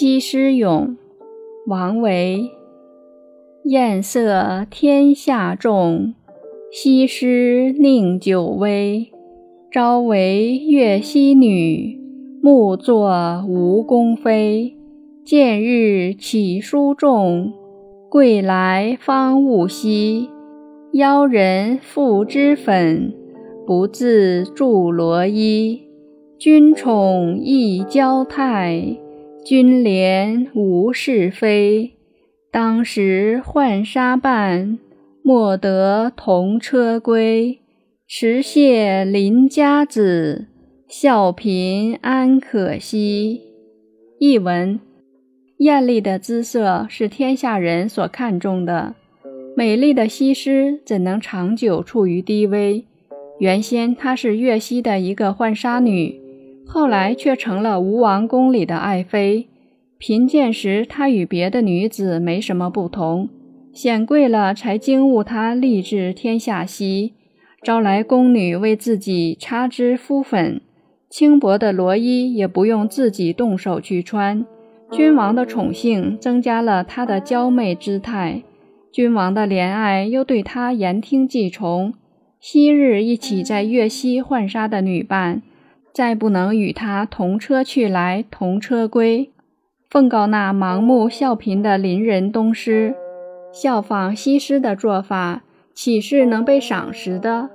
西施咏，王维。艳色天下重，西施宁久微。朝为越溪女，暮作吴宫妃。见日起书重，归来方悟稀。邀人赋脂粉，不自著罗衣。君宠亦娇态，君怜无是非。当时浣纱伴，莫得同车归。持谢邻家子，笑贫安可惜。译文：艳丽的姿色是天下人所看重的，美丽的西施怎能长久处于低微？原先她是越西的一个浣纱女，后来却成了吴王宫里的爱妃。贫贱时，她与别的女子没什么不同；显贵了，才惊悟她立志天下兮。招来宫女为自己擦脂敷粉，轻薄的罗衣也不用自己动手去穿。君王的宠幸增加了她的娇媚姿态，君王的怜爱又对她言听计从。昔日一起在岳西浣纱的女伴，再不能与他同车去来，同车归。奉告那盲目笑贫的邻人东施，效仿西施的做法。岂是能被赏识的？